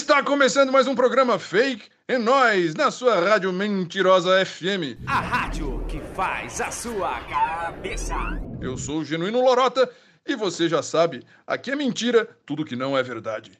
Está começando mais um programa fake. É nós, na sua rádio mentirosa FM. A rádio que faz a sua cabeça. Eu sou o Genuíno Lorota e você já sabe, aqui é mentira, tudo que não é verdade.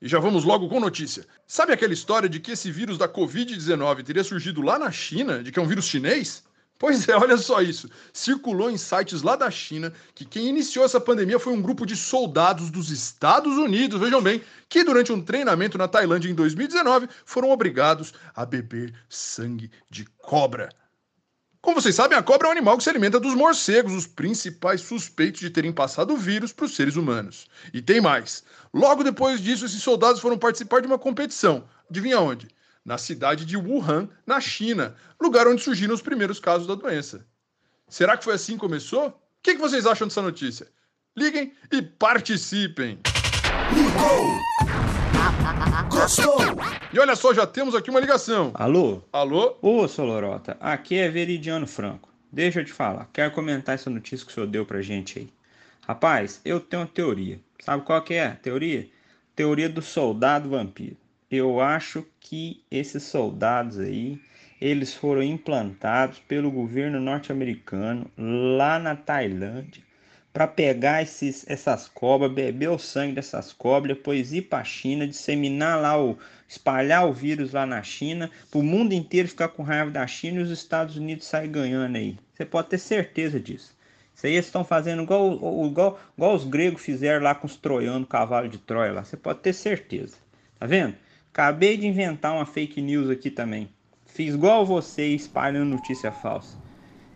E já vamos logo com notícia. Sabe aquela história de que esse vírus da Covid-19 teria surgido lá na China, de que é um vírus chinês? Pois é, olha só isso. Circulou em sites lá da China que quem iniciou essa pandemia foi um grupo de soldados dos Estados Unidos, vejam bem, que durante um treinamento na Tailândia em 2019 foram obrigados a beber sangue de cobra. Como vocês sabem, a cobra é um animal que se alimenta dos morcegos, os principais suspeitos de terem passado o vírus para os seres humanos. E tem mais. Logo depois disso, esses soldados foram participar de uma competição. Adivinha onde? Na cidade de Wuhan, na China, lugar onde surgiram os primeiros casos da doença. Será que foi assim que começou? O que, vocês acham dessa notícia? Liguem e participem! Ligou! Gostou? E olha só, já temos aqui uma ligação. Alô? Alô? Ô, Solorota, aqui é Veridiano Franco. Deixa eu te falar, quero comentar essa notícia que o senhor deu pra gente aí. Rapaz, eu tenho uma teoria. Sabe qual que é a teoria? Teoria do soldado vampiro. Eu acho que esses soldados aí, eles foram implantados pelo governo norte-americano lá na Tailândia para pegar esses, essas cobras, beber o sangue dessas cobras, depois ir para a China, disseminar lá o espalhar o vírus lá na China, para o mundo inteiro ficar com raiva da China e os Estados Unidos sair ganhando aí. Você pode ter certeza disso. Isso aí eles estão fazendo igual, igual, igual os gregos fizeram lá com os troianos, cavalo de Troia lá. Você pode ter certeza. Tá vendo? Acabei de inventar uma fake news aqui também. Fiz igual você espalhando notícia falsa.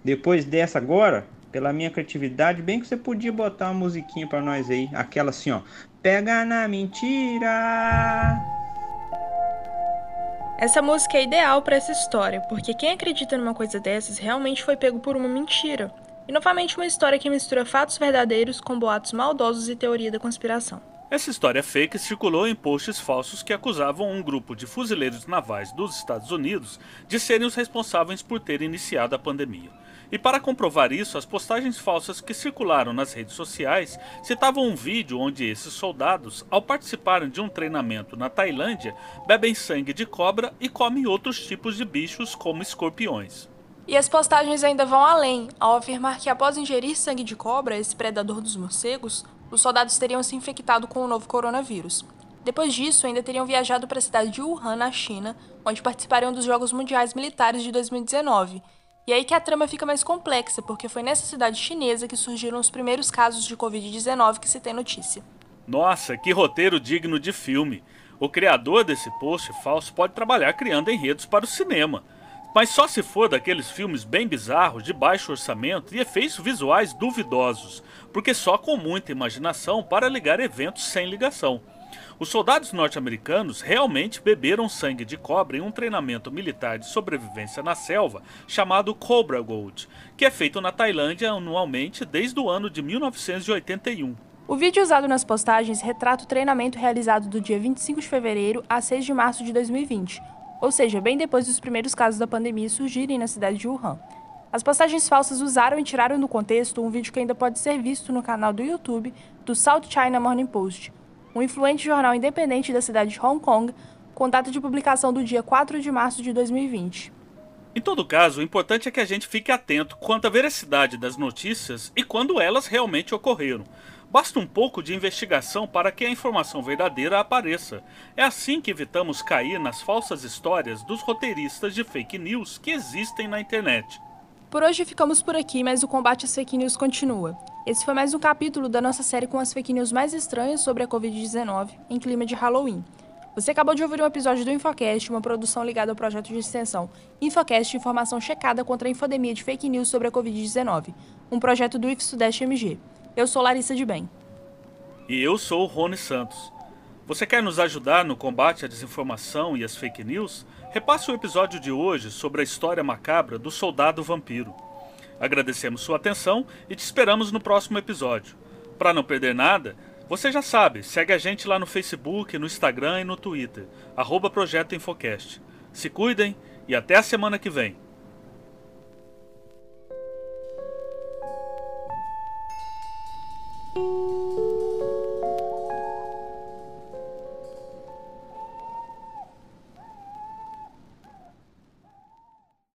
Depois dessa agora, pela minha criatividade, bem que você podia botar uma musiquinha para nós aí, aquela assim, ó. Pega na mentira. Essa música é ideal para essa história, porque quem acredita numa coisa dessas realmente foi pego por uma mentira. E novamente uma história que mistura fatos verdadeiros com boatos maldosos e teoria da conspiração. Essa história fake circulou em posts falsos que acusavam um grupo de fuzileiros navais dos Estados Unidos de serem os responsáveis por ter iniciado a pandemia. E para comprovar isso, as postagens falsas que circularam nas redes sociais citavam um vídeo onde esses soldados, ao participarem de um treinamento na Tailândia, bebem sangue de cobra e comem outros tipos de bichos como escorpiões. E as postagens ainda vão além, ao afirmar que após ingerir sangue de cobra, esse predador dos morcegos, os soldados teriam se infectado com o novo coronavírus. Depois disso, ainda teriam viajado para a cidade de Wuhan, na China, onde participariam dos Jogos Mundiais Militares de 2019 e aí que a trama fica mais complexa, porque foi nessa cidade chinesa que surgiram os primeiros casos de Covid-19 que se tem notícia. Nossa, que roteiro digno de filme! O criador desse post falso pode trabalhar criando enredos para o cinema. Mas só se for daqueles filmes bem bizarros, de baixo orçamento e efeitos visuais duvidosos, porque só com muita imaginação para ligar eventos sem ligação. Os soldados norte-americanos realmente beberam sangue de cobra em um treinamento militar de sobrevivência na selva chamado Cobra Gold, que é feito na Tailândia anualmente desde o ano de 1981. O vídeo usado nas postagens retrata o treinamento realizado do dia 25 de fevereiro a 6 de março de 2020, ou seja, bem depois dos primeiros casos da pandemia surgirem na cidade de Wuhan. As postagens falsas usaram e tiraram do contexto um vídeo que ainda pode ser visto no canal do YouTube do South China Morning Post, um influente jornal independente da cidade de Hong Kong, com data de publicação do dia 4 de março de 2020. Em todo caso, o importante é que a gente fique atento quanto à veracidade das notícias e quando elas realmente ocorreram. Basta um pouco de investigação para que a informação verdadeira apareça. É assim que evitamos cair nas falsas histórias dos roteiristas de fake news que existem na internet. Por hoje ficamos por aqui, mas o combate às fake news continua. Esse foi mais um capítulo da nossa série com as fake news mais estranhas sobre a Covid-19 em clima de Halloween. Você acabou de ouvir um episódio do Infocast, uma produção ligada ao projeto de extensão Infocast Informação Checada contra a Infodemia de Fake News sobre a Covid-19, um projeto do IF Sudeste MG. Eu sou Larissa de Bem. E eu sou Rony Santos. Você quer nos ajudar no combate à desinformação e às fake news? Repasse o episódio de hoje sobre a história macabra do soldado vampiro. Agradecemos sua atenção e te esperamos no próximo episódio. Para não perder nada, você já sabe, segue a gente lá no Facebook, no Instagram e no Twitter, arroba Projeto Infocast. Se cuidem e até a semana que vem.